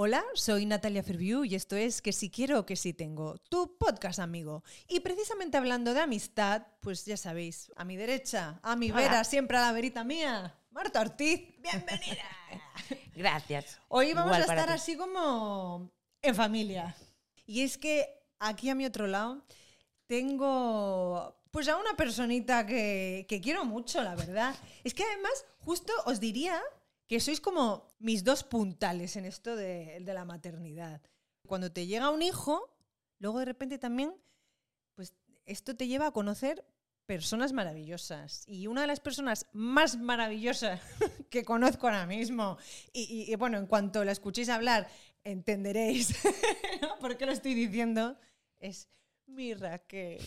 Hola, soy Natalia Ferviu y esto es Que si quiero, que si tengo, tu podcast amigo. Y precisamente hablando de amistad, pues ya sabéis, a mi derecha, a mi vera, siempre a la verita mía, Marta Ortiz, bienvenida. Gracias. Hoy vamos Igual a estar así como en familia. Y es que aquí a mi otro lado tengo pues a una personita que, que quiero mucho, la verdad. Es que además justo os diría que sois como mis dos puntales en esto de, la maternidad. Cuando te llega un hijo, luego de repente también, pues esto te lleva a conocer personas maravillosas. Y una de las personas más maravillosas que conozco ahora mismo, y, y- bueno, en cuanto la escuchéis hablar, entenderéis por qué lo estoy diciendo, es mi Raquel.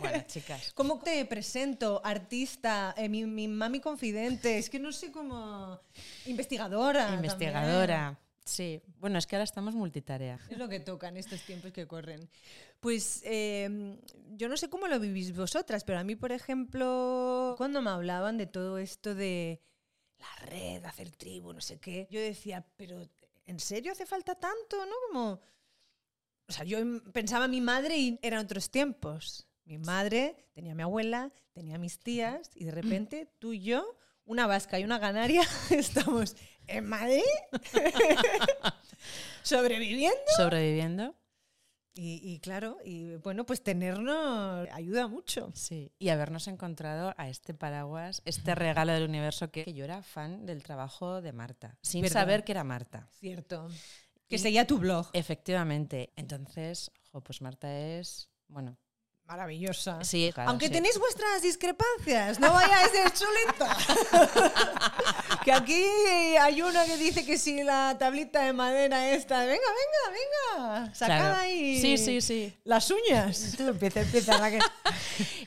Bueno, chicas. ¿Cómo te presento? Artista, eh, mi, mi mami confidente, es que no sé cómo... Investigadora. también. Investigadora. Sí. Bueno, es que ahora estamos multitarea. Es lo que toca en estos tiempos que corren. Pues eh, yo no sé cómo lo vivís vosotras, pero a mí, por ejemplo, cuando me hablaban de todo esto de la red, hacer tribu, no sé qué, yo decía, pero ¿en serio hace falta tanto? ¿No? Como... O sea, yo em- pensaba en mi madre y eran otros tiempos. Mi madre tenía a mi abuela, tenía a mis tías y de repente tú y yo, una vasca y una canaria, estamos en Madrid sobreviviendo. Sobreviviendo. Y, y claro, y bueno, pues tenernos ayuda mucho. Sí. Y habernos encontrado a este paraguas, este regalo del universo que, que yo era fan del trabajo de Marta, sin Verdad. saber que era Marta. Cierto. Que Y- seguía tu blog. Efectivamente. Entonces, jo, pues Marta es. Bueno, Maravillosa. sí, claro, Aunque sí. tenéis vuestras discrepancias, no vayáis de chulita. que aquí hay una que dice que si la tablita de madera esta, venga, venga, venga, sacad Claro. ahí Sí, sí, sí. las uñas. Tú empieza, empieza, Raquel.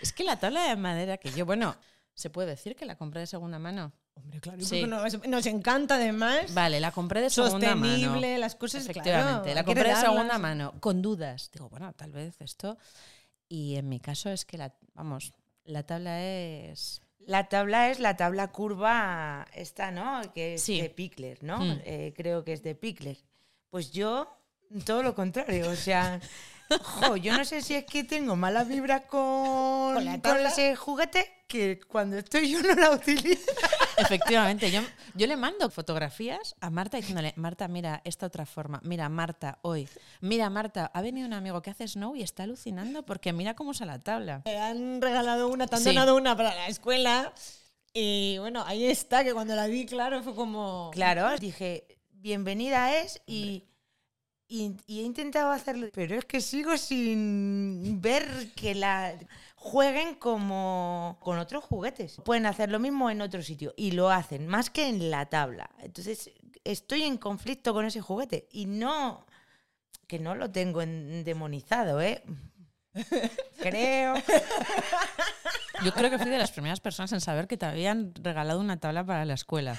es que la tabla de madera que yo, bueno, se puede decir que la compré de segunda mano. Hombre, claro, Sí. nos, nos encanta además. Vale, la compré de segunda mano. Sostenible, las cosas, Efectivamente, claro, la compré de segunda mano, con dudas. Digo, bueno, tal vez esto. Y en mi caso es que la, vamos, la tabla es. La tabla es la tabla curva esta, ¿no? Que es Sí. de Pickler, ¿no? Mm. Eh, creo que es de Pickler. Pues yo, todo lo contrario, o sea, jo, yo no sé si es que tengo mala vibra con, ¿Con la con tabla? ese juguete que cuando estoy yo no la utilizo. Efectivamente, yo, yo le mando fotografías a Marta diciéndole, Marta, mira esta otra forma, mira Marta, hoy, mira Marta, ha venido un amigo que hace snow y está alucinando porque mira cómo usa la tabla. Me han regalado una, te han Sí. donado una para la escuela. Y bueno, ahí está, que cuando la vi, claro, fue como. Claro, dije, bienvenida es y, y, y he intentado hacerlo, pero es que sigo sin ver que la jueguen como con otros juguetes. Pueden hacer lo mismo en otro sitio y lo hacen, más que en la tabla. Entonces, estoy en conflicto con ese juguete y no que no lo tengo endemonizado, ¿eh? Creo. Yo creo que fui de las primeras personas en saber que te habían regalado una tabla para la escuela.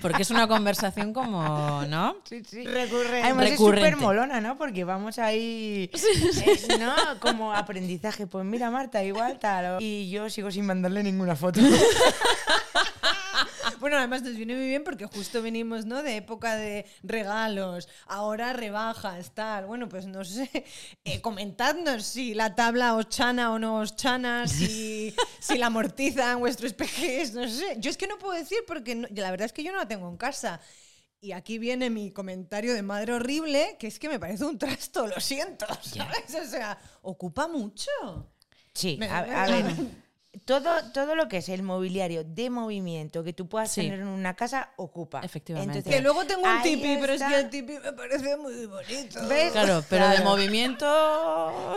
Porque es una conversación como, ¿no? Sí, sí. Recurrente. Además Recurrente. es súper molona, ¿no? Porque vamos ahí, eh, ¿no? Como aprendizaje. Pues mira, Marta, igual tal. Y yo sigo sin mandarle ninguna foto. Bueno, además nos viene muy bien porque justo venimos, ¿no? De época de regalos, ahora rebajas, tal. Bueno, pues no sé, eh, comentadnos si la tabla os chana o no os chana, si, si la amortizan vuestros peques, no sé. Yo es que no puedo decir porque no- la verdad es que yo no la tengo en casa. Y aquí viene mi comentario de madre horrible, que es que me parece un trasto, lo siento, ¿sabes? O sea, ocupa mucho. Sí, Me- a, a ver. Todo, todo lo que es el mobiliario de movimiento que tú puedas Sí. tener en una casa ocupa. Efectivamente. Que luego tengo un tipi, pero es que el tipi me parece muy bonito. ¿Ves? Claro, pero de movimiento...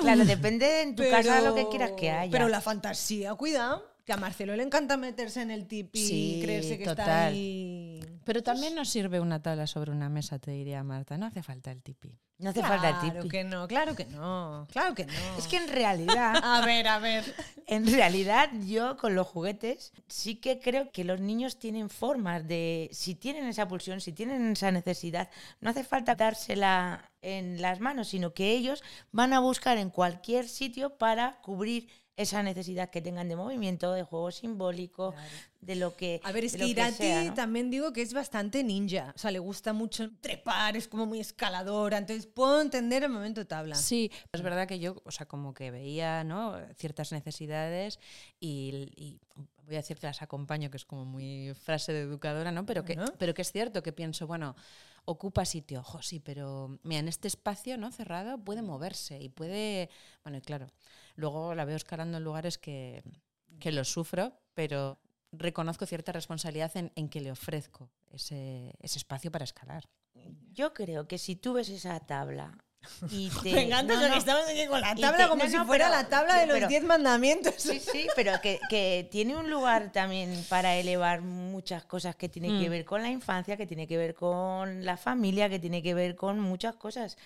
Claro, depende en tu casa lo que quieras que haya. Pero la fantasía, cuidado. Que a Marcelo le encanta meterse en el tipi Sí, y creerse que está ahí. Pero también nos sirve una tabla sobre una mesa, te diría Marta. No hace falta el tipi. no hace falta el Claro tipi. que no, claro que no, claro que no. Es que en realidad A ver, a ver. En realidad, yo con los juguetes sí que creo que los niños tienen formas de, si tienen esa pulsión, si tienen esa necesidad, no hace falta dársela en las manos, sino que ellos van a buscar en cualquier sitio para cubrir esa necesidad que tengan de movimiento, de juego simbólico, de lo que. A ver, es que Irati sea, ¿no? también digo que es bastante ninja. O sea, le gusta mucho trepar, es como muy escaladora. Entonces puedo entender el momento tabla. Sí, es verdad que yo, o sea, como que veía, ¿no? Ciertas necesidades y, y voy a decir que las acompaño, que es como muy frase de educadora, ¿no? Pero que, Bueno. pero que es cierto que pienso, bueno, ocupa sitio, ojo, sí, pero mira, en este espacio, ¿no? Cerrado puede moverse y puede, bueno, y claro, luego la veo escalando en lugares que, que lo sufro, pero reconozco cierta responsabilidad en, en que le ofrezco ese, ese espacio para escalar. Yo creo que si tú ves esa tabla y te. Me encanta no, eso que no, estamos aquí con la tabla te- como no, si no, fuera pero- la tabla de los pero- 10 mandamientos. Sí, sí, pero que, que tiene un lugar también para elevar muchas cosas que tienen que Mm. ver con la infancia, que tiene que ver con la familia, que tiene que ver con muchas cosas.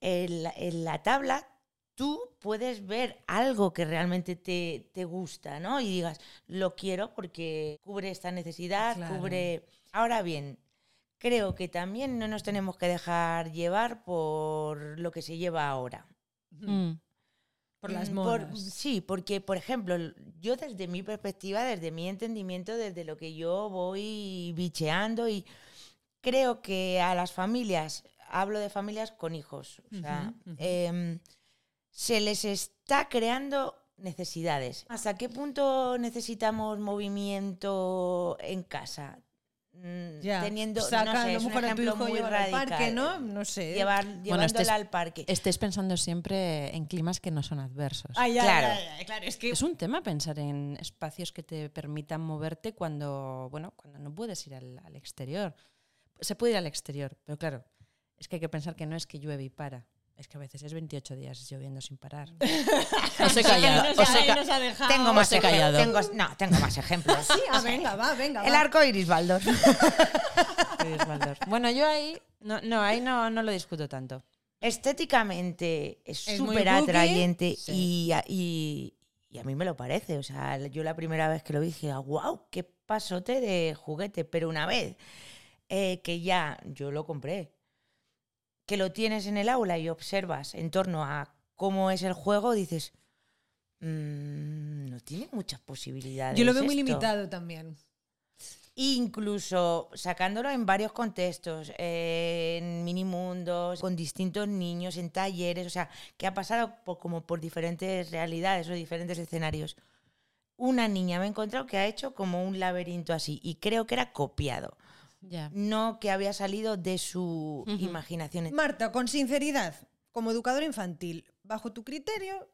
En la, en la tabla tú puedes ver algo que realmente te, te gusta, ¿no? Y digas, lo quiero porque cubre esta necesidad, Claro. cubre... Ahora bien, creo que también no nos tenemos que dejar llevar por lo que se lleva ahora. Mm. Por las Mm, modas. sí, porque, por ejemplo, yo desde mi perspectiva, desde mi entendimiento, desde lo que yo voy bicheando y creo que a las familias, hablo de familias con hijos, o sea, em, se les está creando necesidades. ¿Hasta qué punto necesitamos movimiento en casa? Mm, Ya, Teniendo, no saca, sé, a lo es un mejor a tu ejemplo hijo muy llevarlo al radical. parque, ¿no? No sé. Llevar, llevándola estés- al parque. Estés pensando siempre en climas que no son adversos. Ay, ay, Claro. ay, claro, es que Es un tema pensar en espacios que te permitan moverte cuando, bueno, cuando no puedes ir al, al exterior. Se puede ir al exterior, pero claro, es que hay que pensar que no es que llueve y para. Es que a veces es 28 días lloviendo sin parar. os he callado. nos os ha- he ca- nos ha dejado. Tengo más, he ejem- callado. tengo, no, tengo más ejemplos. Sí, ah, venga, va, venga. El va. arco iris, Baldor. Bueno, yo ahí no, no, ahí no, no lo discuto tanto. Estéticamente es Es súper cookie, atrayente sí. y, a- y, y a mí me lo parece. O sea, yo la primera vez que lo vi dije, wow, qué pasote de juguete. Pero una vez eh, que ya yo lo compré, que lo tienes en el aula y observas en torno a cómo es el juego, dices, "Mm, no tiene muchas posibilidades. Yo lo veo muy esto". limitado también. Incluso sacándolo en varios contextos, eh, en minimundos, con distintos niños, en talleres, o sea, que ha pasado por, como por diferentes realidades o diferentes escenarios. Una niña me he encontrado que ha hecho como un laberinto así y creo que era copiado, No que había salido de su imaginación. Marta, con sinceridad, como educadora infantil, bajo tu criterio,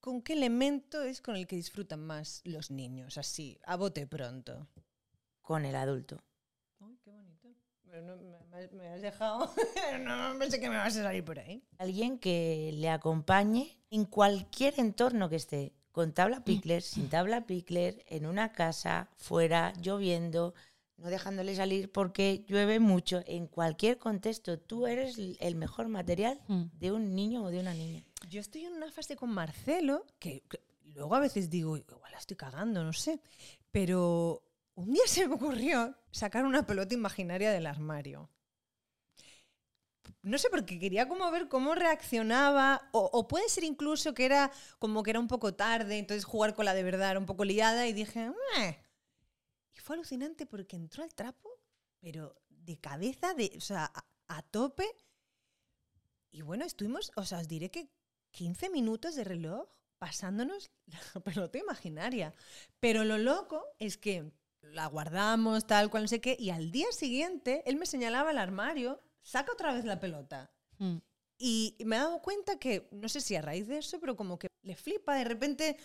¿con qué elemento es con el que disfrutan más los niños? Así, a bote pronto. con el adulto. Ay, qué bonito. Pero no, me, has dejado. no pensé que me vas a salir por ahí. Alguien que le acompañe en cualquier entorno que esté, con tabla Pickler, sin tabla Pickler, en una casa, fuera, lloviendo, no dejándole salir porque llueve mucho. En cualquier contexto, tú eres el mejor material Mm. de un niño o de una niña. Yo estoy en una fase con Marcelo que, que luego a veces digo, igual la estoy cagando, no sé. Pero un día se me ocurrió sacar una pelota imaginaria del armario. No sé, porque quería como ver cómo reaccionaba, o, o puede ser incluso que era como que era un poco tarde, entonces jugar con la de verdad era un poco liada y dije, "Meh". Y fue alucinante porque entró al trapo, pero de cabeza, de, o sea, a, a tope. Y bueno, estuvimos, o sea, os diré que 15 minutos de reloj pasándonos la pelota imaginaria. Pero lo loco es que la guardamos, tal cual, no sé qué, y al día siguiente él me señalaba el armario, saca otra vez la pelota. Mm. Y me he dado cuenta que, no sé si a raíz de eso, pero como que le flipa, de repente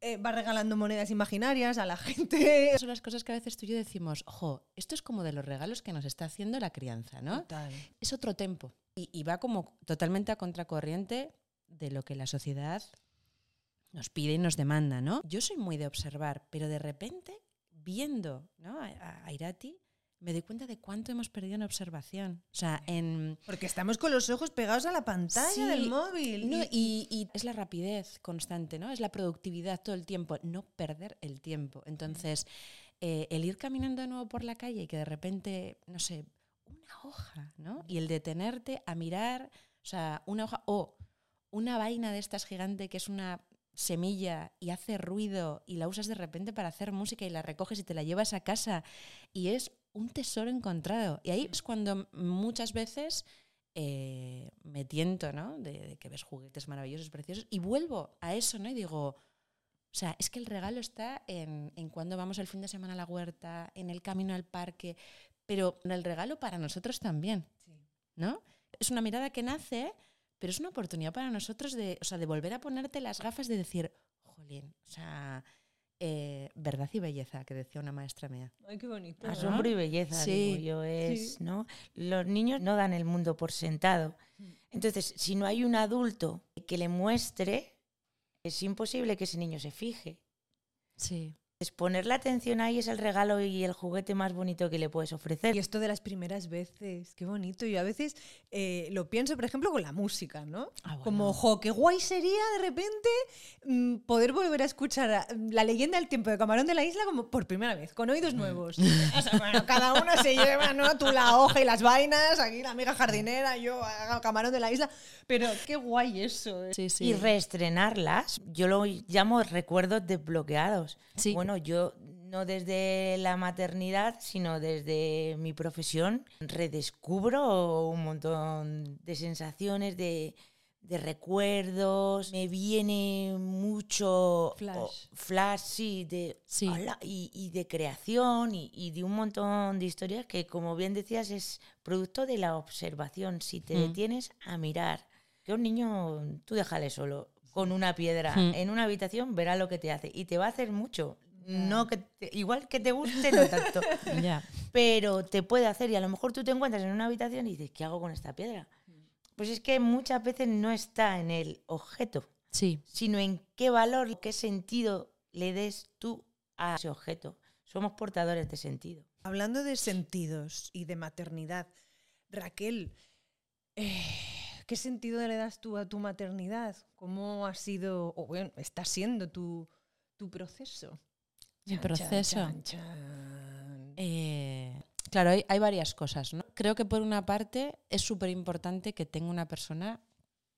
eh, va regalando monedas imaginarias a la gente. Son las cosas que a veces tú y yo decimos, ojo, esto es como de los regalos que nos está haciendo la crianza, ¿no? Total. Es otro tempo. Y, y va como totalmente a contracorriente de lo que la sociedad nos pide y nos demanda, ¿no? Yo soy muy de observar, pero de repente, viendo ¿no? a Irati, me doy cuenta de cuánto hemos perdido en observación. O sea, en... Porque estamos con los ojos pegados a la pantalla Sí, del móvil. No, y- y, y es la rapidez constante, ¿no? Es la productividad todo el tiempo, no perder el tiempo. Entonces, eh, el ir caminando de nuevo por la calle y que de repente, no sé, una hoja, ¿no? Y el detenerte a mirar, o sea, una hoja o una vaina de estas gigante que es una semilla y hace ruido y la usas de repente para hacer música y la recoges y te la llevas a casa y es un tesoro encontrado. Y ahí es cuando muchas veces eh, me tiento, ¿no? De, de que ves juguetes maravillosos, preciosos y vuelvo a eso, ¿no? Y digo, o sea, es que el regalo está en, en cuando vamos el fin de semana a la huerta, en el camino al parque, pero el regalo para nosotros también, ¿no? Es una mirada que nace, pero es una oportunidad para nosotros de, o sea, de volver a ponerte las gafas de decir, jolín, o sea, eh, verdad y belleza, que decía una maestra mía. Ay, qué bonito. Asombro y belleza, Sí. digo yo, es, Sí. ¿no? Los niños no dan el mundo por sentado. Entonces, si no hay un adulto que le muestre, es imposible que ese niño se fije. Sí. Es poner la atención ahí es el regalo y el juguete más bonito que le puedes ofrecer. Y esto de las primeras veces, qué bonito. Yo a veces eh, lo pienso, por ejemplo, con la música, ¿no? Ah, bueno. Como, jo, qué guay sería de repente mm, poder volver a escuchar a- la leyenda del tiempo de Camarón de la Isla como por primera vez, con oídos nuevos. O sea, bueno, cada uno se lleva, ¿no? Tú la hoja y las vainas, aquí la amiga jardinera, yo a Camarón de la Isla. Pero qué guay eso. Sí, sí. Y reestrenarlas, yo lo llamo recuerdos desbloqueados. Sí. Bueno, yo no desde la maternidad, sino desde mi profesión, redescubro un montón de sensaciones, de, de recuerdos. Me viene mucho Flash. o- flash, sí, de, Sí. y, y de creación y, y de un montón de historias que, como bien decías, es producto de la observación. Si te Mm. detienes a mirar, que un niño, tú déjale solo con una piedra Mm. en una habitación, verá lo que te hace y te va a hacer mucho. No que te- igual que te guste, no tanto, pero te puede hacer y a lo mejor tú te encuentras en una habitación y dices, ¿qué hago con esta piedra? Pues es que muchas veces no está en el objeto, Sí. sino en qué valor, qué sentido le des tú a ese objeto. Somos portadores de sentido. Hablando de sentidos y de maternidad, Raquel, eh, ¿qué sentido le das tú a tu maternidad? ¿Cómo ha sido, o bueno, está siendo tu, tu proceso? Proceso. chan, chan. Eh, claro, hay, hay varias cosas. ¿no? Creo que por una parte es súper importante que tenga una persona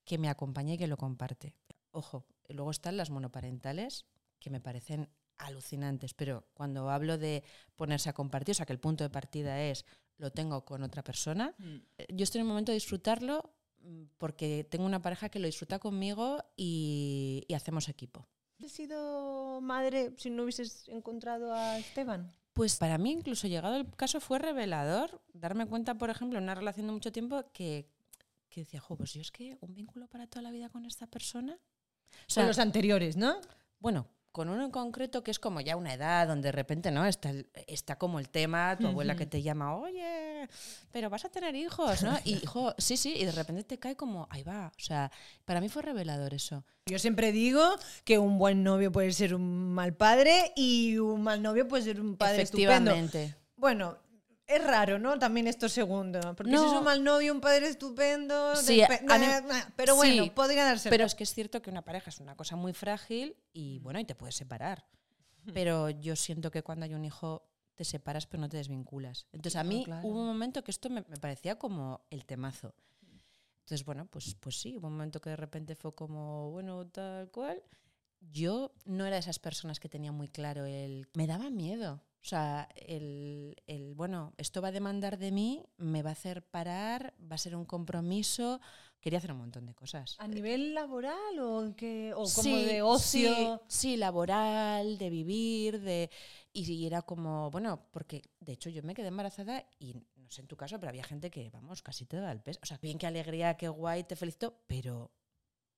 que me acompañe y que lo comparte. Ojo, luego están las monoparentales, que me parecen alucinantes, pero cuando hablo de ponerse a compartir, o sea que el punto de partida es lo tengo con otra persona, eh, yo estoy en el momento de disfrutarlo mm, porque tengo una pareja que lo disfruta conmigo y, y hacemos equipo. ¿Has sido madre si no hubieses encontrado a Esteban? Pues para mí, incluso llegado el caso, fue revelador darme cuenta, por ejemplo, en una relación de mucho tiempo que, que decía, jo, pues yo es que un vínculo para toda la vida con esta persona. O sea, los anteriores, ¿no? bueno, con uno en concreto que es como ya una edad donde de repente, ¿no? Está, está como el tema, tu abuela que te llama, oye, pero vas a tener hijos, ¿no? Y, jo, sí, sí, y de repente te cae como, ahí va. O sea, para mí fue revelador eso. Yo siempre digo que un buen novio puede ser un mal padre y un mal novio puede ser un padre estupendo. Efectivamente. Bueno, es raro, ¿no? También esto segundo. Porque si No. es un mal novio, un padre estupendo. Sí, despe- mí- pero bueno, sí, podría darse. Pero es que es cierto que una pareja es una cosa muy frágil y bueno, y te puedes separar. Pero yo siento que cuando hay un hijo te separas pero no te desvinculas. Entonces a No, mí claro. hubo un momento que esto me, me parecía como el temazo. Entonces, bueno, pues, pues sí, hubo un momento que de repente fue como, bueno, tal cual. Yo no era de esas personas que tenía muy claro el... Me daba miedo. O sea, el, el, bueno, esto va a demandar de mí, me va a hacer parar, va a ser un compromiso. Quería hacer un montón de cosas. ¿A nivel laboral o, que, o como Sí, de ocio? Sí, sí, laboral, de vivir, de. Y, y era como, bueno, porque de hecho yo me quedé embarazada y no sé en tu caso, pero había gente que, vamos, casi te da el peso. O sea, bien, qué alegría, qué guay, te felicito, pero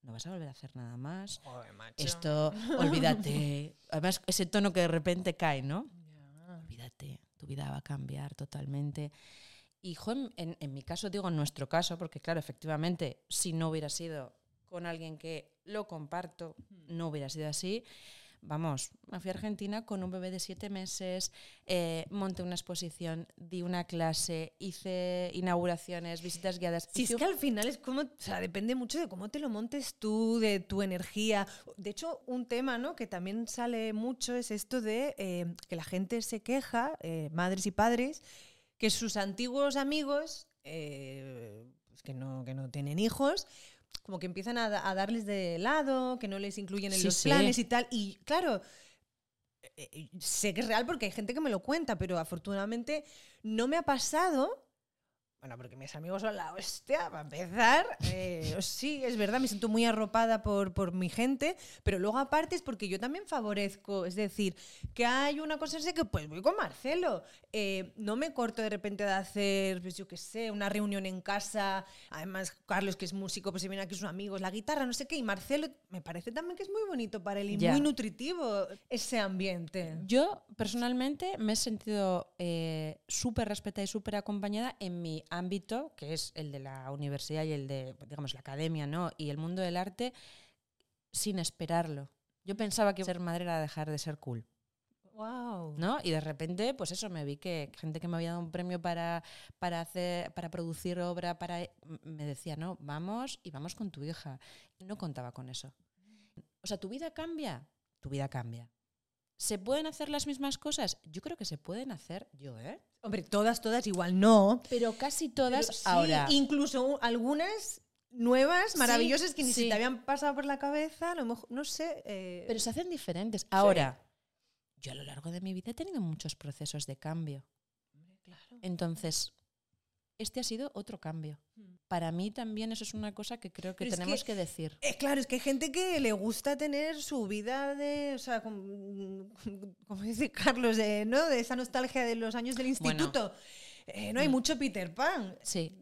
no vas a volver a hacer nada más. Joder, macho. Esto, olvídate. Además, ese tono que de repente cae, ¿no? Olvídate, tu vida va a cambiar totalmente. Y jo, en, en- en mi caso, digo en nuestro caso, porque claro, efectivamente, si no hubiera sido con alguien que lo comparto, no hubiera sido así. Vamos, me fui a Argentina con un bebé de siete meses, eh, monté una exposición, di una clase, hice inauguraciones, visitas guiadas. Si es que al final es como, o sea, depende mucho de cómo te lo montes tú, de tu energía. De hecho, un tema ¿no? que también sale mucho es esto de eh, que la gente se queja, eh, madres y padres, que sus antiguos amigos, pues que, no, que no tienen hijos, como que empiezan a, da- a darles de lado, que no les incluyen en Sí, los sí. planes y tal. Y claro, eh, eh, sé que es real porque hay gente que me lo cuenta, pero afortunadamente no me ha pasado. Bueno, porque mis amigos son la hostia, para empezar. eh, sí, es verdad, me siento muy arropada por, por mi gente, pero luego aparte es porque yo también favorezco, es decir, que hay una cosa así que pues voy con Marcelo. Eh, no me corto de repente de hacer, pues yo qué sé, una reunión en casa. Además, Carlos, que es músico, pues se viene aquí sus amigos, la guitarra, no sé qué. Y Marcelo, me parece también que es muy bonito para él y Ya. muy nutritivo ese ambiente. Yo personalmente me he sentido eh, súper respetada y súper acompañada en mi ámbito, que es el de la universidad y el de, digamos, la academia, ¿no? Y el mundo del arte, sin esperarlo. Yo pensaba que ser madre era dejar de ser cool, Wow. ¿no? Y de repente, pues eso, me vi que gente que me había dado un premio para, para hacer, para producir obra, para m- me decía, no, vamos y vamos con tu hija. No contaba con eso. O sea, ¿tu vida cambia? Tu vida cambia. ¿Se pueden hacer las mismas cosas? Yo creo que se pueden hacer yo, ¿eh? Hombre, todas, todas igual no. Pero casi todas Pero sí, ahora. Incluso algunas nuevas, Sí, maravillosas, que ni sí. se te habían pasado por la cabeza, a lo mejor, no sé. eh, Pero se hacen diferentes. Ahora, yo a lo largo de mi vida he tenido muchos procesos de cambio. Entonces, este ha sido otro cambio. Para mí también eso es una cosa que creo que Pero es tenemos que- que, decir. Eh, claro, es que hay gente que le gusta tener su vida de, o sea, como, como dice Carlos, de, ¿no? De esa nostalgia de los años del Bueno. instituto. Eh, no hay Mm. mucho Peter Pan. Sí.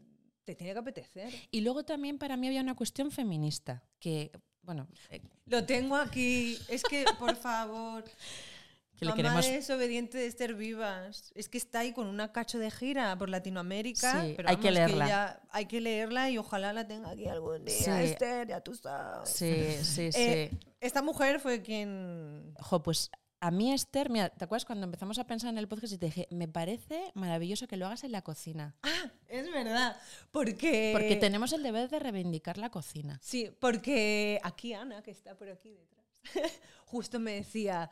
Te tiene que apetecer. Y luego también para mí había una cuestión feminista, que, bueno, eh, Lo tengo aquí. Es que, por favor. que le Mamá queremos... desobediente de Esther Vivas. Es que está ahí con una cacho de gira por Latinoamérica. Sí, pero hay que leerla. ya hay que leerla y ojalá la tenga aquí algún día. Sí. Esther, ya tú sabes. Sí, sí, sí. Eh, esta mujer fue quien. Jo, pues a mí, Esther, mira, ¿te acuerdas cuando empezamos a pensar en el podcast y te dije, me parece maravilloso que lo hagas en la cocina? Ah, es verdad. Porque. Porque tenemos el deber de reivindicar la cocina. Sí, porque aquí Ana, que está por aquí detrás, justo me decía.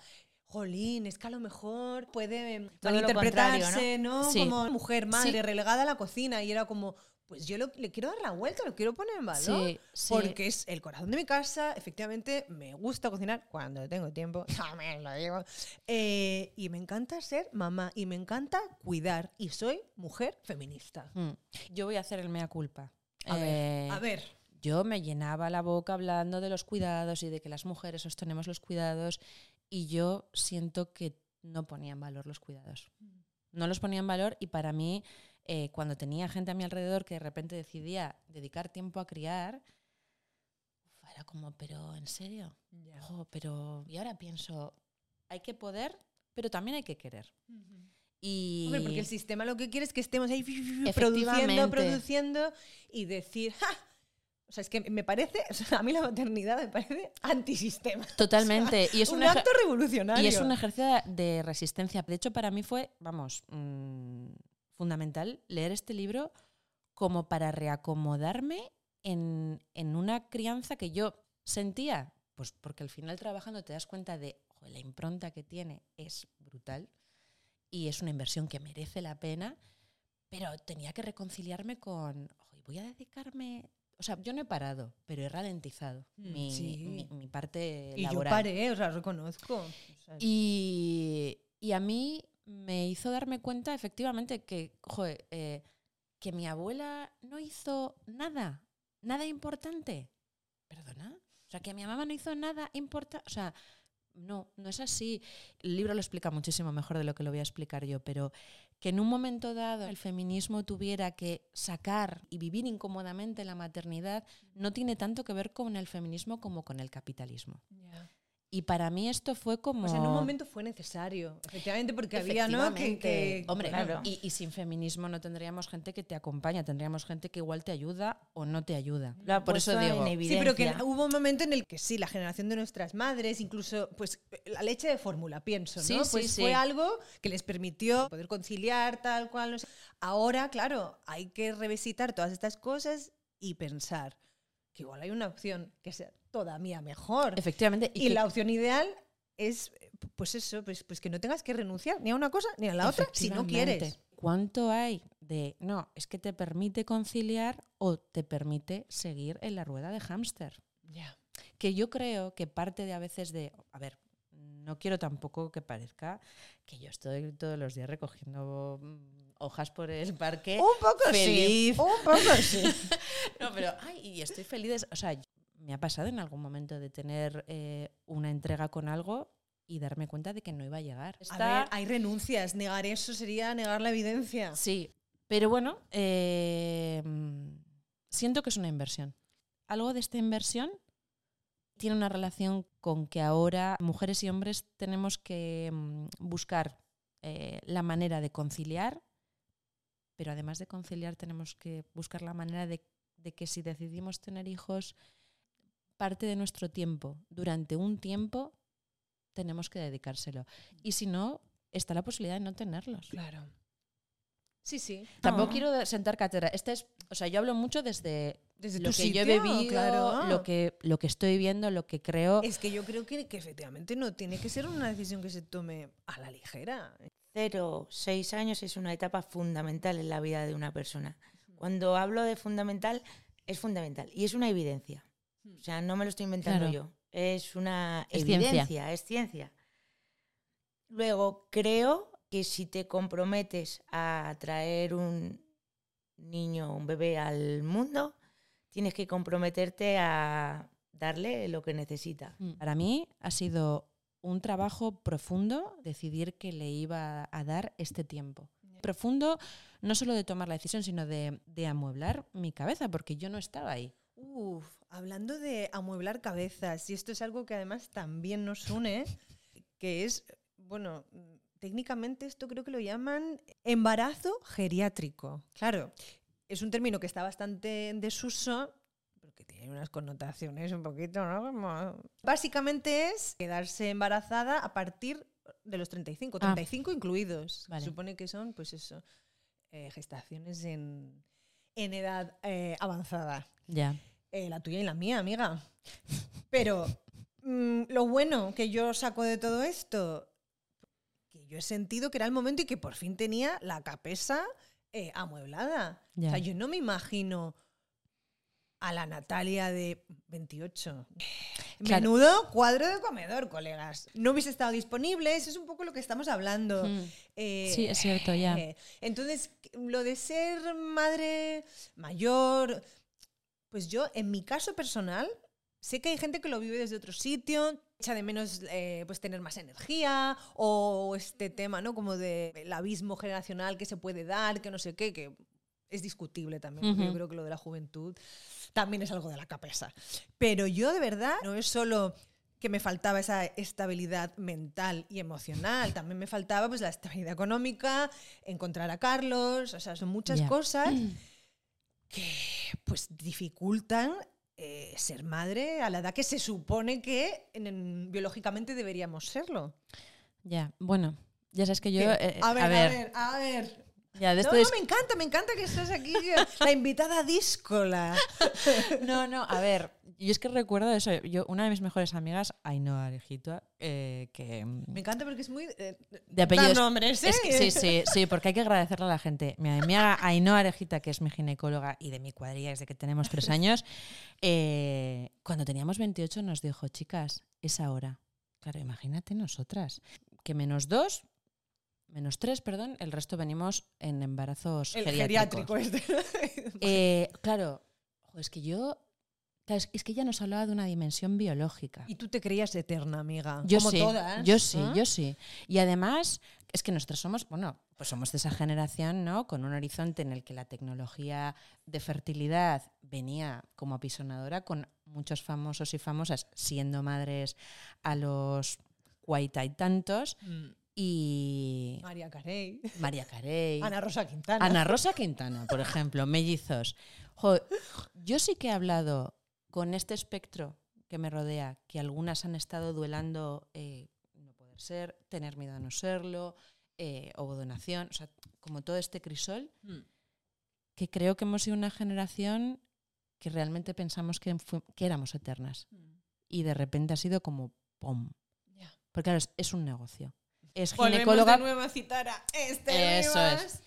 Jolín, es que a lo mejor puede lo malinterpretarse, ¿no? Sí. Como mujer, madre, Sí. relegada a la cocina. Y era como, pues yo lo- le quiero dar la vuelta, lo quiero poner en valor. Sí, sí. Porque es el corazón de mi casa. Efectivamente, me gusta cocinar cuando tengo tiempo. También lo digo. Eh, y me encanta ser mamá. Y me encanta cuidar. Y soy mujer feminista. Mm. Yo voy a hacer el mea culpa. A ver, Eh, a ver. Yo me llenaba la boca hablando de los cuidados y de que las mujeres sostenemos los cuidados y yo siento que no ponía en valor los cuidados. No los ponía en valor y para mí, eh, cuando tenía gente a mi alrededor que de repente decidía dedicar tiempo a criar, era como, pero ¿en serio? Jo, pero... Y ahora pienso, hay que poder, pero también hay que querer. Y... Hombre, porque el sistema lo que quiere es que estemos ahí produciendo, produciendo y decir, ¡ja! O sea, es que me parece, o sea, a mí la maternidad me parece antisistema. Totalmente. y es un acto revolucionario. Y es un ejercicio de- resistencia. De hecho, para mí fue, vamos, mm, fundamental leer este libro como para reacomodarme en, en una crianza que yo sentía, pues porque al final trabajando te das cuenta de "Joder, la impronta que tiene es brutal y es una inversión que merece la pena, pero tenía que reconciliarme con, "Joder, voy a dedicarme... O sea, yo no he parado, pero he ralentizado Mm, mi, sí. mi- mi parte y yo laboral. paré, o sea, reconozco. O sea, Y, y a mí me hizo darme cuenta efectivamente que, joder, eh, que mi abuela no hizo nada, nada importante. ¿Perdona? O sea, que mi mamá no hizo nada importante. O sea, no, no es así. El libro lo explica muchísimo mejor de lo que lo voy a explicar yo, pero que en un momento dado el feminismo tuviera que sacar y vivir incómodamente la maternidad no tiene tanto que ver con el feminismo como con el capitalismo. Y para mí esto fue como... Pues en un momento fue necesario, efectivamente, porque había, ¿no? Que, Efectivamente. que- Hombre, claro. y, y sin feminismo no tendríamos gente que te acompaña, tendríamos gente que igual te ayuda o no te ayuda. Lo Por eso en digo, evidencia. Sí, pero que hubo un momento en el que sí, la generación de nuestras madres, incluso pues la leche de fórmula, pienso, ¿no? Sí, sí, pues sí. fue algo que les permitió poder conciliar tal cual. no sé. Ahora, claro, hay que revisitar todas estas cosas y pensar que igual hay una opción que sea todavía mejor. efectivamente, y, Y que- la opción ideal es, pues eso, pues, pues que no tengas que renunciar ni a una cosa ni a la otra si no quieres. cuánto hay de, no, es que te permite conciliar o te permite seguir en la rueda de hámster. Ya. Que yo creo que parte de a veces de, a ver, no quiero tampoco que parezca que yo estoy todos los días recogiendo mm, hojas por el parque. Un poco feliz. sí. Un poco sí. No, pero, ay, y estoy feliz. o sea, me ha pasado en algún momento de tener eh, una entrega con algo y darme cuenta de que no iba a llegar. A Está- ver, hay renuncias. Negar eso sería negar la evidencia. Sí, pero bueno, eh, siento que es una inversión. Algo de esta inversión tiene una relación con que ahora mujeres y hombres tenemos que mm, buscar eh, la manera de conciliar, pero además de conciliar tenemos que buscar la manera de, de que si decidimos tener hijos, parte de nuestro tiempo, durante un tiempo, tenemos que dedicárselo. Y si no, está la posibilidad de no tenerlos. Claro. Sí, sí. Tampoco Ah. quiero sentar cátedra. Este es, o sea, yo hablo mucho desde Desde lo que yo he bebido, claro. lo que lo que estoy viendo, lo que creo. Es que yo creo que, que efectivamente no tiene que ser una decisión que se tome a la ligera. Cero, seis años es una etapa fundamental en la vida de una persona. Cuando hablo de fundamental, es fundamental y es una evidencia. O sea, no me lo estoy inventando Claro. yo. Es una Es ciencia. evidencia, es ciencia. Luego, creo que si te comprometes a traer un niño, un bebé al mundo, tienes que comprometerte a darle lo que necesita. Mm. Para mí ha sido un trabajo profundo decidir que le iba a dar este tiempo. Profundo no solo de tomar la decisión, sino de, de amueblar mi cabeza, porque yo no estaba ahí. Uf, hablando de amueblar cabezas, y esto es algo que además también nos une, que es, bueno, técnicamente esto creo que lo llaman embarazo geriátrico. Claro, es un término que está bastante en desuso, porque tiene unas connotaciones un poquito, ¿no? Como- Básicamente es quedarse embarazada a partir de los 35, Ah. 35 incluidos. Vale. Se supone que son, pues eso, eh, gestaciones en, en edad eh, avanzada. Ya. Eh, la tuya y la mía, amiga. Pero mm, lo bueno que yo saco de todo esto, que yo he sentido que era el momento y que por fin tenía la capesa eh, amueblada. Ya. O sea, yo no me imagino a la Natalia de 28. Claro. Menudo cuadro de comedor, colegas. No hubiese estado disponible, eso es un poco lo que estamos hablando. Mm. Eh, Sí, es cierto, ya. eh, Entonces, lo de ser madre mayor, pues yo, en mi caso personal, sé que hay gente que lo vive desde otro sitio, echa de menos eh, pues tener más energía o este tema, ¿no? Como de el abismo generacional que se puede dar, que no sé qué, que es discutible también, porque yo creo que lo de la juventud también es algo de la cabeza. Pero yo de verdad no es solo que me faltaba esa estabilidad mental y emocional, también me faltaba pues la estabilidad económica, encontrar a Carlos, o sea, son muchas cosas que pues dificultan eh, ser madre a la edad que se supone que en- en- biológicamente deberíamos serlo. Ya. Bueno, ya sabes que yo. ¿Qué? eh, a, ver, a ver, a ver, Ya, No, me encanta, me encanta que estés aquí, la invitada díscola. No, no, a ver, yo es que recuerdo eso. Yo, una de mis mejores amigas, Ainhoa Arejitua, eh, que. mm, Me encanta porque es muy... eh, De apellidos. nombres, ¿eh? Es que- sí, sí, sí, porque hay que agradecerle a la gente. Mi amiga Ainhoa Arejita, que es mi ginecóloga y de mi cuadrilla desde que tenemos tres años, eh, cuando teníamos 28 nos dijo, chicas, es ahora. Claro, imagínate nosotras, que menos dos, menos tres, perdón, el resto venimos en embarazos El geriátricos. geriátrico este. Eh, claro, es que yo, claro, es, que ella nos hablaba de una dimensión biológica. y tú te creías eterna, amiga. Yo como sí, todas. yo sí, ¿eh? yo sí. Y además, es que nosotros somos, bueno, pues somos de esa generación, ¿no? Con un horizonte en el que la tecnología de fertilidad venía como apisonadora, con muchos famosos y famosas siendo madres a los cuarenta y tantos. Mm. Y María Carey. María Carey. Ana Rosa Quintana. Ana Rosa Quintana, por ejemplo, mellizos. Jo, yo sí que he hablado con este espectro que me rodea, que algunas han estado duelando eh, no poder ser, tener miedo a no serlo, eh, o donación, o sea, como todo este crisol, Mm. que creo que hemos sido una generación que realmente pensamos que, éramos eternas. Y de repente ha sido como ¡pum! Ya. Porque claro, es, es un negocio. Es Volvemos ginecóloga. de nuevo a citar a Esther Eso Rivas. es.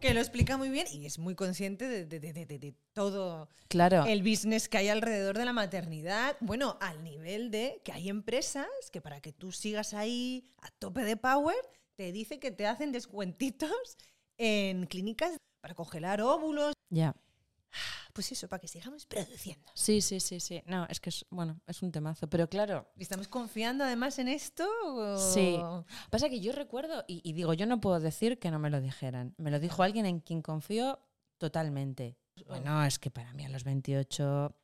que lo explica muy bien y es muy consciente de, de- de- de- de todo Claro. el business que hay alrededor de la maternidad. Bueno, al nivel de que hay empresas que para que tú sigas ahí a tope de power, te dice que te hacen descuentitos en clínicas para congelar óvulos. Ya. Pues eso, para que sigamos produciendo. Sí, sí, sí, sí. No, es que es, bueno, es un temazo. Pero claro, ¿Y ¿Estamos confiando además en esto? o- Sí. Pasa que yo recuerdo, y, y digo, yo no puedo decir que no me lo dijeran. Me lo dijo alguien en quien confío totalmente. Bueno, es que para mí a los 28...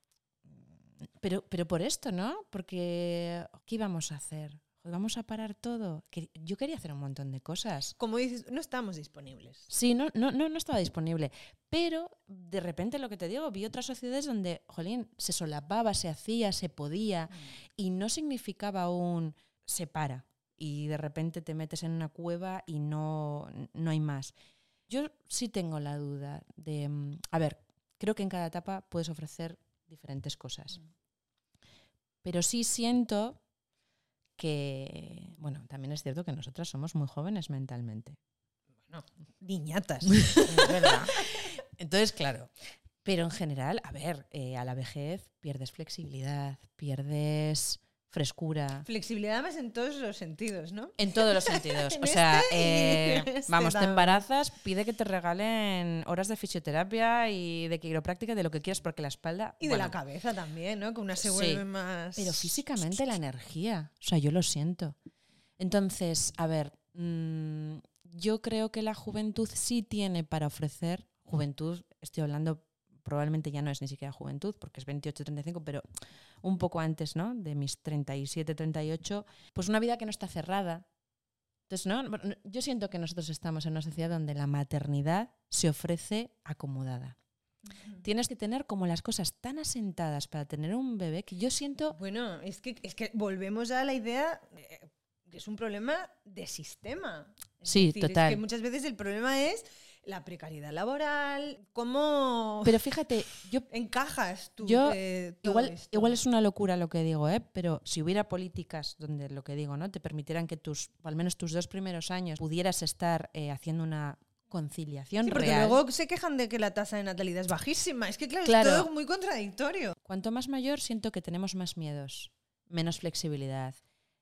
Pero, pero por esto, ¿no? Porque, ¿qué íbamos a hacer? ¿Vamos a parar todo? Yo quería hacer un montón de cosas. Como dices, no estamos disponibles. Sí, no, no, no, no estaba disponible. Pero de repente lo que te digo, vi otras sociedades donde, jolín, se solapaba, se hacía, se podía y no significaba un se para y de repente te metes en una cueva y no, no hay más. Yo sí tengo la duda de, mm, a ver, creo que en cada etapa puedes ofrecer diferentes cosas. Pero sí siento que, bueno, también es cierto que nosotras somos muy jóvenes mentalmente. Bueno, niñatas. Es verdad. Entonces, claro. Pero en general, a ver, eh, a la vejez pierdes flexibilidad, pierdes frescura. Flexibilidad más en todos los sentidos, ¿no? En todos los sentidos. En o sea, este eh, este vamos, te embarazas, pide que te regalen horas de fisioterapia y de quiropráctica, de lo que quieras, porque la espalda. Y de la cabeza también, ¿no? Que una se Sí, vuelve más... Pero físicamente la energía, o sea, yo lo siento. Entonces, a ver, mm, yo creo que la juventud sí tiene para ofrecer, juventud, estoy hablando, probablemente ya no es ni siquiera juventud, porque es 28-35, pero un poco antes, ¿no? De mis 37-38, pues una vida que no está cerrada. Entonces, ¿no? Yo siento que nosotros estamos en una sociedad donde la maternidad se ofrece acomodada. Tienes que tener como las cosas tan asentadas para tener un bebé que yo siento Bueno, es que, es que volvemos a la idea que es un problema de sistema. Es Sí, decir, total. Es que muchas veces el problema es la precariedad laboral, cómo Pero fíjate, yo encajas tú Yo, eh, todo igual, esto. igual es una locura lo que digo, ¿eh? pero si hubiera políticas donde lo que digo, ¿no? Te permitieran que tus, al menos tus dos primeros años, pudieras estar eh, haciendo una conciliación Sí, porque real. luego se quejan de que la tasa de natalidad es bajísima. Es que, claro, Claro. es todo muy contradictorio. Cuanto más mayor, siento que tenemos más miedos, menos flexibilidad.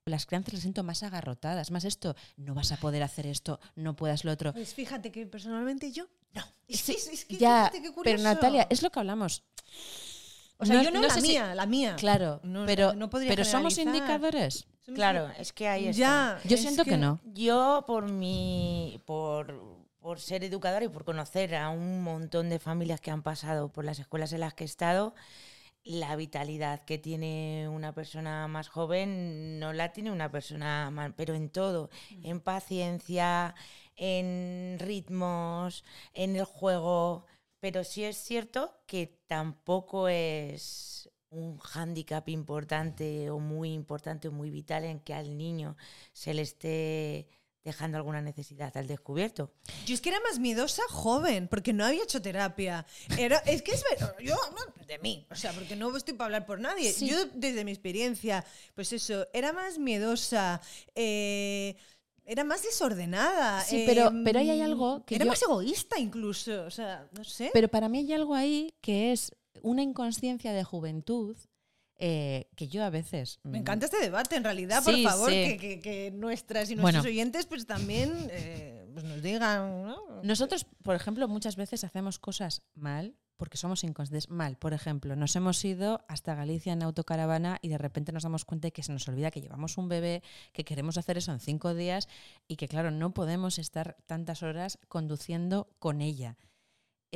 Las crianzas las siento más agarrotadas, más esto, no vas a poder hacer esto, no puedas lo otro. Pues fíjate que personalmente yo no. Es Sí, que, es que ya, fíjate qué pero. Natalia, es lo que hablamos. O sea, no- yo no, no la sé si- mía, la mía. Claro, No, pero, no podría pero somos indicadores. Claro, es que ahí está. Ya, Yo es siento que no. Yo, por mi. por, por ser educadora y por conocer a un montón de familias que han pasado por las escuelas en las que he estado, la vitalidad que tiene una persona más joven no la tiene una persona más, pero en todo, en paciencia, en ritmos, en el juego. Pero sí es cierto que tampoco es un hándicap importante o muy importante o muy vital en que al niño se le esté dejando alguna necesidad al descubierto. Yo es que era más miedosa joven, porque no había hecho terapia. Era, es que es ver- yo de mí, o sea, porque no estoy para hablar por nadie. Sí. Yo, desde mi experiencia, pues eso, era más miedosa, eh, era más desordenada. Sí, pero- em, pero ahí hay algo que Era yo- más egoísta incluso, o sea, no sé. Pero para mí hay algo ahí que es una inconsciencia de juventud eh, que yo a veces... Me mm, encanta este debate, en realidad, por favor, sí. que, que- que nuestras y Bueno. nuestros oyentes pues también eh, pues nos digan, ¿no? Nosotros, por ejemplo, muchas veces hacemos cosas mal porque somos inconscientes. Mal, por ejemplo, nos hemos ido hasta Galicia en autocaravana y de repente nos damos cuenta de que se nos olvida que llevamos un bebé, que queremos hacer eso en cinco días y que, claro, no podemos estar tantas horas conduciendo con ella.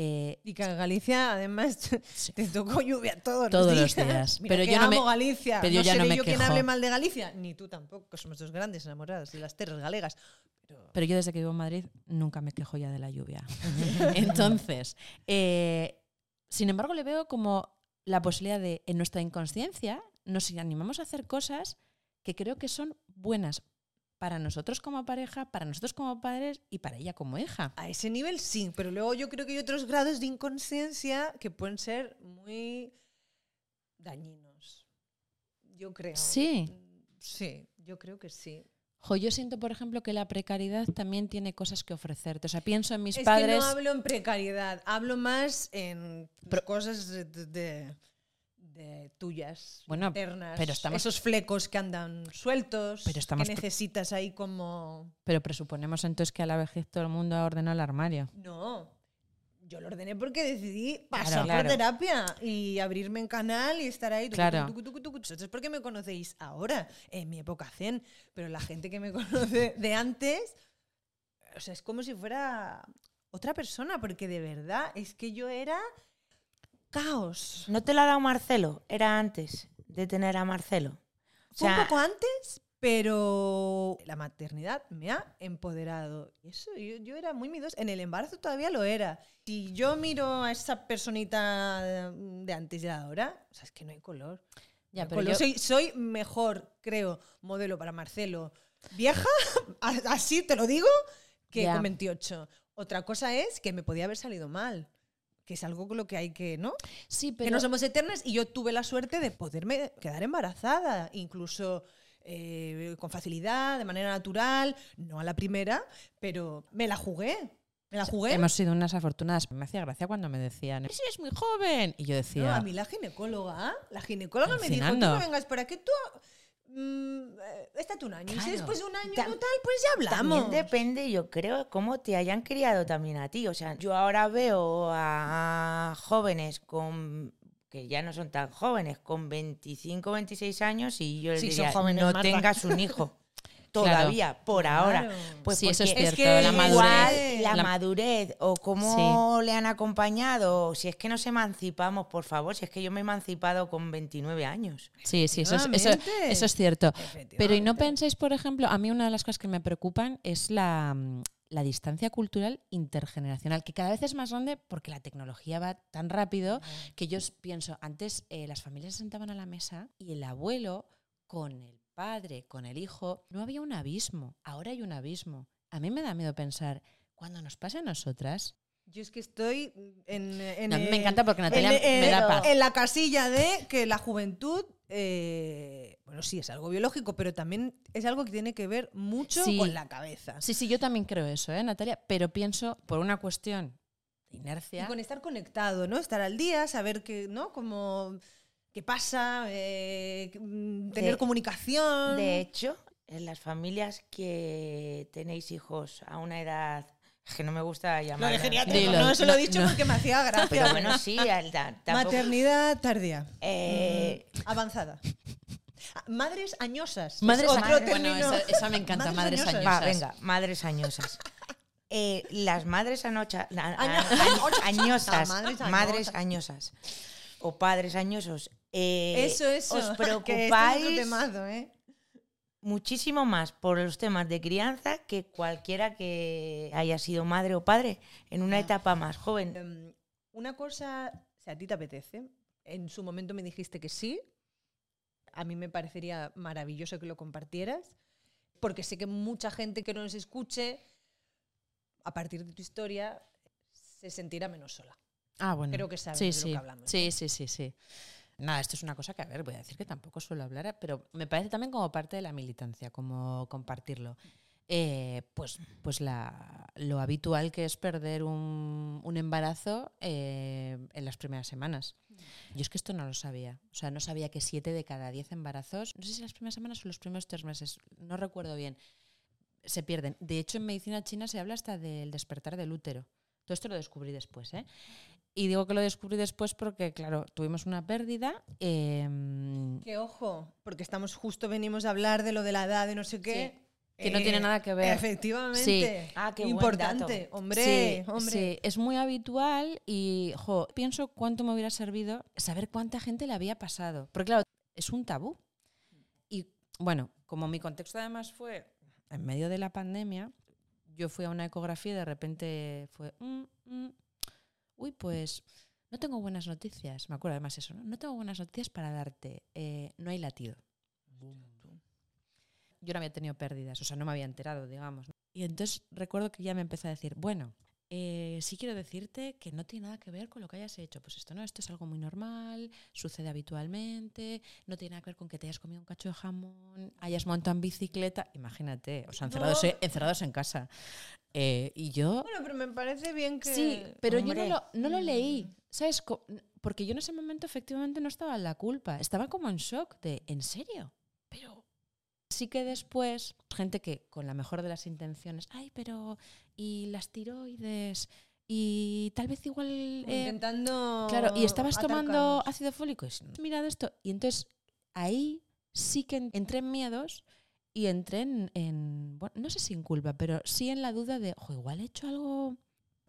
Eh, Y que Galicia, además, Sí. te tocó lluvia todos, Todos los los días. días. Mira Pero que yo no me- amo Galicia. pero yo no no seré me yo quien hable mal de Galicia, ni tú tampoco, que somos dos grandes enamoradas de las terras galegas. Pero Pero yo desde que vivo en Madrid nunca me quejo ya de la lluvia. Entonces, eh, sin embargo, le veo como la posibilidad de, en nuestra inconsciencia, nos animamos a hacer cosas que creo que son buenas para nosotros como pareja, para nosotros como padres y para ella como hija. a ese nivel sí, pero luego yo creo que hay otros grados de inconsciencia que pueden ser muy dañinos. Yo creo. Sí. Sí, yo creo que sí. Jo, yo siento, por ejemplo, que la precariedad también tiene cosas que ofrecerte. O sea, pienso en mis es padres. que no hablo en precariedad, hablo más en Pero- cosas de, de- de tuyas, Bueno, internas, pero estamos- esos flecos que andan sueltos, Pero estamos que necesitas ahí como... Pero presuponemos entonces que a la vejez todo el mundo ha ordenado el armario. No, yo lo ordené porque decidí pasar claro. por terapia y abrirme en canal y estar ahí. Claro. Eso es porque me conocéis ahora, en mi época zen, pero la gente que me conoce de antes, o sea, es como si fuera otra persona, porque de verdad es que yo era caos. ¿No te lo ha dado Marcelo? Era antes de tener a Marcelo. O Fue un poco antes, pero la maternidad me ha empoderado. Eso, yo, yo era muy miedosa. En el embarazo todavía lo era. Si yo miro a esa personita de antes y de ahora, o sea, es que no hay color. Ya, No pero color. yo- soy, soy mejor, creo, modelo para Marcelo vieja, así te lo digo, que Ya. con 28. Otra cosa es que me podía haber salido mal. Que es algo con lo que hay que, ¿no? Sí, que pero no somos eternas y yo tuve la suerte de poderme quedar embarazada, incluso eh, con facilidad, de manera natural, no a la primera, pero me la jugué. Me la jugué. hemos sido unas afortunadas. Me hacía gracia cuando me decían, sí, es muy joven. Y yo No, decía, a mí la ginecóloga, la ginecóloga me dijo, no vengas para que tú eh, estate un año. Y si Claro. después de un año Tam- no tal, pues ya hablamos. También depende, yo creo, cómo te hayan criado también a ti. O sea, yo ahora veo a jóvenes con que ya no son tan jóvenes, con 25, 26 años y yo les Sí, son diría, jóvenes, no Marta". tengas un hijo. Todavía, por ahora. Claro. Pues Sí, eso es cierto, que la igual madurez. la, la- madurez o cómo le han acompañado, si es que nos emancipamos, por favor, si es que yo me he emancipado con 29 años. Sí, sí, eso es, eso, es cierto. Pero ¿y no pensáis, por ejemplo, a mí una de las cosas que me preocupan es la, mm, la distancia cultural intergeneracional, que cada vez es más grande porque la tecnología va tan rápido que yo pienso, antes eh, las familias se sentaban a la mesa y el abuelo con el padre, con el hijo, no había un abismo, ahora hay un abismo. A mí me da miedo pensar, cuando nos pase a nosotras, Yo es que estoy en. en No, me encanta porque Natalia en- me da paz. En la casilla de que la juventud. eh, bueno, sí, es algo biológico, pero también es algo que tiene que ver mucho Sí. con la cabeza. Sí, sí, yo también creo eso, ¿eh, Natalia? Pero pienso, por una cuestión de Y inercia, con estar conectado, ¿no? Estar al día, saber qué, ¿no? Como qué pasa, eh, mm, tener De- comunicación. De hecho, en las familias que tenéis hijos a una edad es que no me gusta lo llamar. de geriátrico, Dilo, no, eso lo he dicho no. porque me hacía gracia. Pero bueno, sí, Maternidad tardía. eh, Avanzada. Ah, Madres añosas. Madres Es otro añosas. Bueno, esa- esa me encanta, madres añosas. añosas. Va, venga, madres añosas. Eh, las madres anocha, a- a- añosas, madres madres, añosas. añosas o padres añosos, eh, Eso, eso. os que este es preocupáis temazo, ¿eh? muchísimo más por los temas de crianza que cualquiera que haya sido madre o padre en una etapa más joven. Em, una cosa, si a ti te apetece, en su momento me dijiste que sí, a mí me parecería maravilloso que lo compartieras, porque sé que mucha gente que nos escuche, a partir de tu historia, se sentirá menos sola. Ah, bueno. Creo que sabes sí, de lo sí. que hablamos, Sí, sí, sí, sí. Nada, esto es una cosa que, a ver, voy a decir que tampoco suelo hablar, pero me parece también como parte de la militancia, como compartirlo. Eh, pues pues la, lo habitual que es perder un, un embarazo eh, en las primeras semanas. Yo es que esto no lo sabía. O sea, no sabía que siete de cada diez embarazos, no sé si las primeras semanas o los primeros tres meses, no recuerdo bien, se pierden. De hecho, en medicina china se habla hasta del despertar del útero. Todo esto lo descubrí después, ¿eh? Y digo que lo descubrí después porque, claro, tuvimos una pérdida. em, Que ojo, porque estamos justo venimos a hablar de lo de la edad, de no sé qué. que no tiene nada que ver. Efectivamente. Ah, qué buen Importante. dato. Hombre, sí, hombre. sí, es muy habitual y jo, pienso cuánto me hubiera servido saber cuánta gente le había pasado. Porque claro, es un tabú. Y bueno, como mi contexto además fue en medio de la pandemia, yo fui a una ecografía y de repente fue, "Mm, mm, uy, pues no tengo buenas noticias. Me acuerdo además eso, ¿no? No tengo buenas noticias para darte. eh, no hay latido. Yo no había tenido pérdidas, o sea, no me había enterado, digamos. Y entonces recuerdo que ya me empezó a decir, bueno, eh, sí quiero decirte que no tiene nada que ver con lo que hayas hecho. Pues esto no, esto es algo muy normal, sucede habitualmente, no tiene nada que ver con que te hayas comido un cacho de jamón, hayas montado en bicicleta, imagínate, o sea, encerrados, No. encerrados en casa. Eh, y yo... Bueno, pero me parece bien que. Sí, pero yo no lo, no lo Mm. leí, ¿sabes? Co- Porque yo en ese momento efectivamente no estaba en la culpa, estaba como en shock de, ¿en serio? Sí que después, gente que con la mejor de las intenciones, ay, pero ¿y las tiroides? Y tal vez igual... eh, Intentando. claro, y estabas tomando ácido fólico. Y, mira esto. Y entonces ahí sí que en- entré en miedos y entré en, en- bueno, no sé si en culpa, pero sí en la duda de, ojo, igual he hecho algo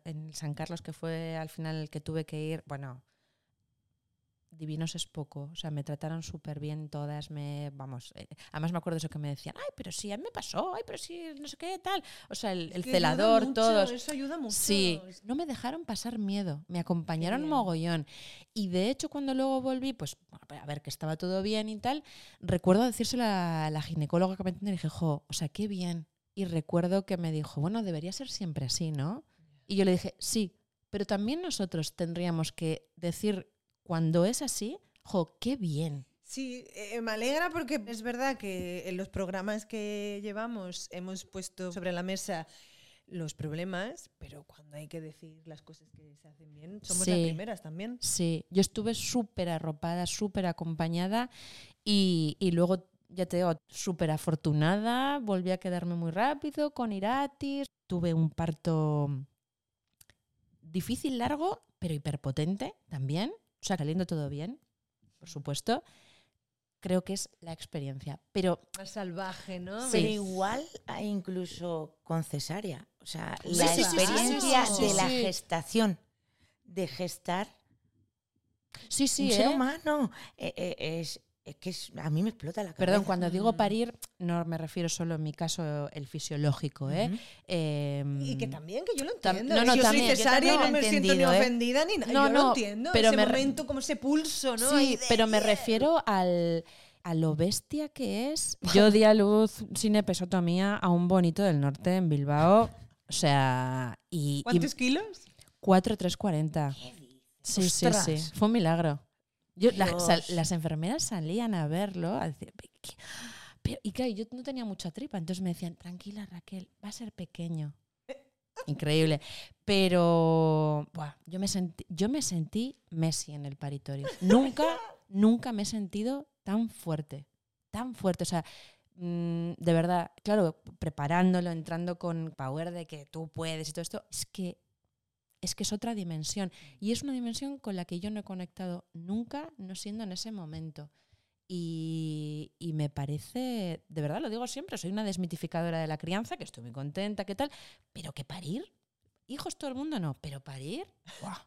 en San Carlos, que fue al final el que tuve que ir, bueno, divinos es poco, o sea, me trataron súper bien todas, me, vamos, eh, además me acuerdo de eso que me decían, ay, pero sí, a mí me pasó, ay, pero sí, no sé qué, tal, o sea, el, celador, mucho, todos. Eso ayuda mucho. Sí, no me dejaron pasar miedo, me acompañaron mogollón. Y de hecho, cuando luego volví, pues a ver que estaba todo bien y tal, recuerdo decírselo a la ginecóloga que me atendió y dije, jo, o sea, qué bien. Y recuerdo que me dijo, bueno, debería ser siempre así, ¿no? Y yo le dije, sí, pero también nosotros tendríamos que decir, cuando es así, jo, qué bien. Sí, eh, me alegra porque es verdad que en los programas que llevamos hemos puesto sobre la mesa los problemas, pero cuando hay que decir las cosas que se hacen bien, somos las primeras también. Sí, yo estuve súper arropada, súper acompañada y, y luego, ya te digo, súper afortunada, volví a quedarme muy rápido con Iratis, tuve un parto difícil, largo, pero hiperpotente también, o sea, saliendo todo bien, por supuesto. Creo que es la experiencia, pero Más salvaje, ¿no? Sí. Pero igual incluso con cesárea. O sea, Sí, la sí, sí, sí, experiencia sí, sí, de la gestación, de gestar sí, sí, un ser ¿eh? humano, eh, eh, es, es que es- a mí me explota la cabeza. Perdón, cuando digo Mm. parir, no me refiero solo en mi caso el fisiológico, ¿eh? Ujú. Em, Y que también, que yo lo entiendo. no, ¿eh? no, yo también, soy yo cesárea y no me siento ni ¿eh? ofendida ni nada. No, yo no, lo entiendo. pero ese me momento, como ese pulso, ¿no? Sí, de- pero me refiero al, a lo bestia que es. Yo di a luz sin episotomía a un bonito del norte en Bilbao. O sea, y, y ¿Cuántos kilos? 4,340. Sí, sí, sí. Ostras. Fue un milagro. Yo, la- Dios. sal- las enfermeras salían a verlo, a decir, "Pe- qué-". Pero, y claro, yo no tenía mucha tripa, entonces me decían, tranquila Raquel, va a ser pequeño. Increíble. Pero buah, yo, me sentí, yo me sentí Messi en el paritorio. Nunca, nunca me he sentido tan fuerte. Tan fuerte. O sea, mm, de verdad, claro, preparándolo, entrando con power de que tú puedes y todo esto, es que es que es otra dimensión. Y es una dimensión con la que yo no he conectado nunca, no siendo en ese momento. Y, y me parece, de verdad lo digo siempre, soy una desmitificadora de la crianza, que estoy muy contenta, ¿qué tal? Pero que parir, hijos todo el mundo no, pero parir, ¡guau!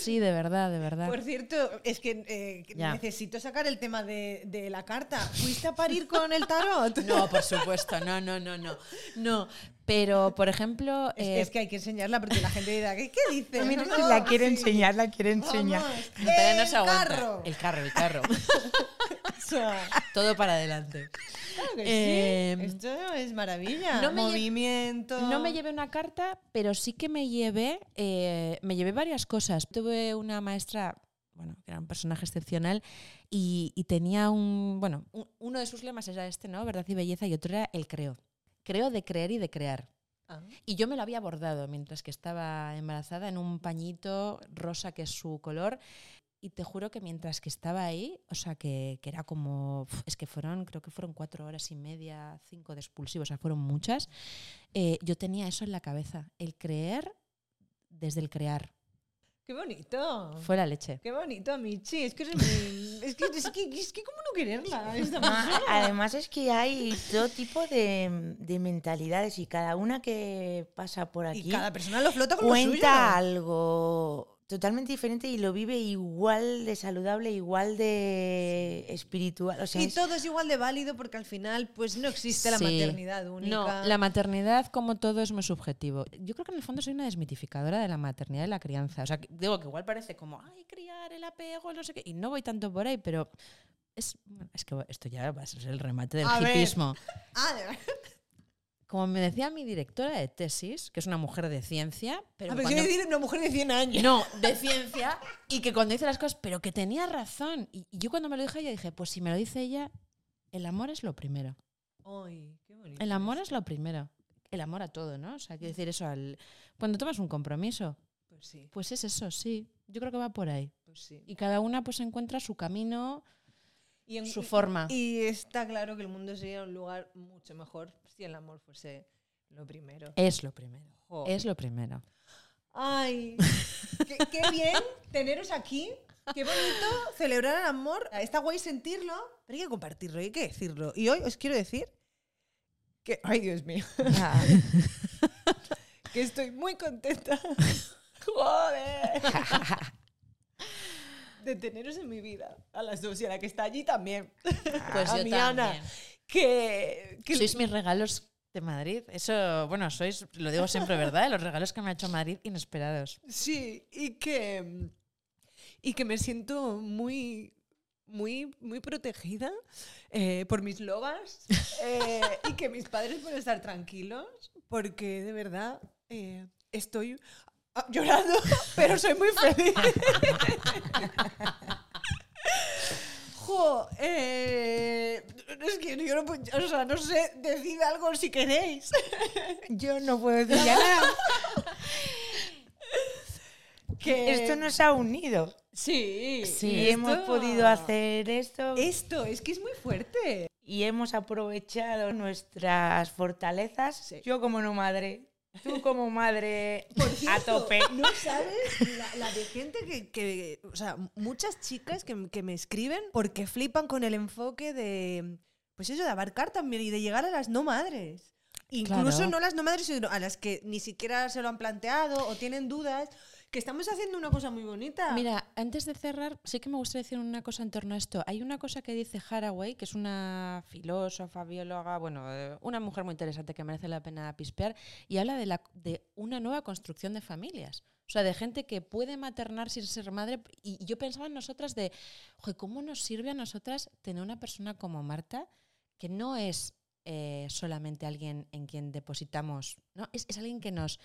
Sí, de verdad, de verdad. Por cierto, es que eh, necesito sacar el tema de, de la carta. ¿Fuiste a parir con el tarot? No, por supuesto, no, no, no, no. No, pero por ejemplo... Es, eh, es que hay que enseñarla porque la gente dirá, ¿qué, qué dice? Mira, No, la quiere sí. enseñar, la quiere enseñar. Vamos, no, pero no el se aguanta. carro. El carro, el carro. Sea, Todo para adelante. claro que sí. Em, Esto es maravilla. no me lle- Movimiento. No me llevé una carta, pero sí que me llevé, eh, me llevé varias cosas. Tuve una maestra, bueno, que era un personaje excepcional y, y tenía un, bueno, un- uno de sus lemas era este, ¿no? Verdad y belleza y otro era el creo. Creo de creer y de crear. Ah. Y yo me lo había bordado mientras que estaba embarazada en un pañito rosa que es su color. Y te juro que mientras que estaba ahí, o sea, que, que era como, es que fueron, creo que fueron cuatro horas y media, cinco de expulsivo, o sea, fueron muchas, eh, yo tenía eso en la cabeza, el creer desde el crear. Qué bonito. Fue la leche. Qué bonito, Michi. Es que eres muy... Es que, es que, es que ¿cómo no quererla? Esta persona? a- además es que hay todo tipo de, de mentalidades y cada una que pasa por aquí Y cada persona lo flota con lo suyo. cuenta algo totalmente diferente y lo vive igual de saludable, igual de espiritual. O sea, Y es- todo es igual de válido porque al final pues no existe la maternidad única. No, la maternidad, como todo, es muy subjetivo. Yo creo que en el fondo soy una desmitificadora de la maternidad y la crianza. O sea, que- digo que igual parece como, ay, criar, el apego, no sé qué. Y no voy tanto por ahí, pero es, bueno, es que esto ya va a ser el remate del A ver. hipismo. Ah, de verdad. Como me decía mi directora de tesis, que es una mujer de ciencia, pero A ver, cuando- decir una mujer de 100 años. no, de ciencia, y que cuando dice las cosas, pero que tenía razón. Y, y yo cuando me lo dije ella dije, pues si me lo dice ella, el amor es lo primero. Ay, qué bonito. El amor es lo primero. El amor a todo, ¿no? O sea, quiero decir eso al... Cuando tomas un compromiso, Pues sí, pues es eso, sí. Yo creo que va por ahí. pues sí. Y cada una pues encuentra su camino, Y, en- su y- forma. Y está claro que el mundo sería un lugar mucho mejor si el amor fuese lo primero. Es lo primero. Jo. Es lo primero. Ay, qué, qué bien teneros aquí. Qué bonito celebrar el amor. Está guay sentirlo, pero hay que compartirlo, hay que decirlo. Y hoy os quiero decir que, ay Dios mío, Ah, que estoy muy contenta. Joder. De teneros en mi vida, a las dos y a la que está allí también. Pues a yo mi Ana, también. que, que Sois mis regalos de Madrid. Eso, bueno, sois, lo digo siempre, ¿verdad? Los regalos que me ha hecho Madrid inesperados. Sí, y que, y que me siento muy, muy, muy protegida eh, por mis lobas eh, y que mis padres pueden estar tranquilos porque de verdad eh, estoy llorando, pero soy muy feliz. Jo, eh, es que yo no, puedo- o sea, no sé, decid algo si queréis. yo no puedo decir ya nada. Que Esto nos ha unido. Sí, Sí, y hemos podido hacer esto Esto, es que es muy fuerte. y hemos aprovechado nuestras fortalezas. Sí. Yo como no madre, tú como madre Por a tope. No sabes la, la de gente que, que- O sea, muchas chicas que, que me escriben porque flipan con el enfoque de. Pues eso, de abarcar también y de llegar a las no madres. Incluso Claro. no las no madres, sino a las que ni siquiera se lo han planteado o tienen dudas. Que estamos haciendo una cosa muy bonita. Mira, antes de cerrar, sí que me gustaría decir una cosa en torno a esto. Hay una cosa que dice Haraway, que es una filósofa, bióloga, bueno, eh, una mujer muy interesante que merece la pena pispear, y habla de, la, de una nueva construcción de familias. O sea, de gente que puede maternar sin ser madre. Y yo pensaba en nosotras de, oye, ¿cómo nos sirve a nosotras tener una persona como Marta que no es eh, solamente alguien en quien depositamos, ¿no? Es, es alguien que nos,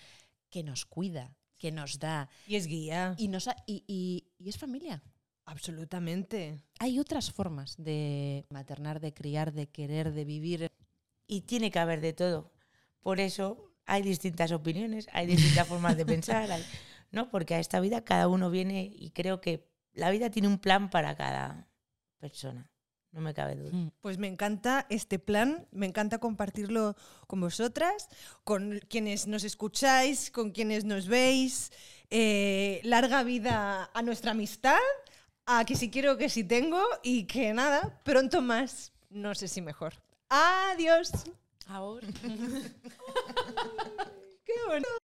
que nos cuida, que nos da, Y es guía. y, nos ha- y, y- y es familia. Absolutamente. Hay otras formas de maternar, de criar, de querer, de vivir. Y tiene que haber de todo. Por eso hay distintas opiniones, hay distintas formas de pensar, hay- ¿no? Porque a esta vida cada uno viene y creo que la vida tiene un plan para cada persona. No me cabe duda. Mm. Pues me encanta este plan, me encanta compartirlo con vosotras, con quienes nos escucháis, con quienes nos veis. Eh, larga vida a nuestra amistad, a que si quiero, que si tengo y que nada, pronto más. No sé si mejor. Adiós. Ahora. Qué bonito.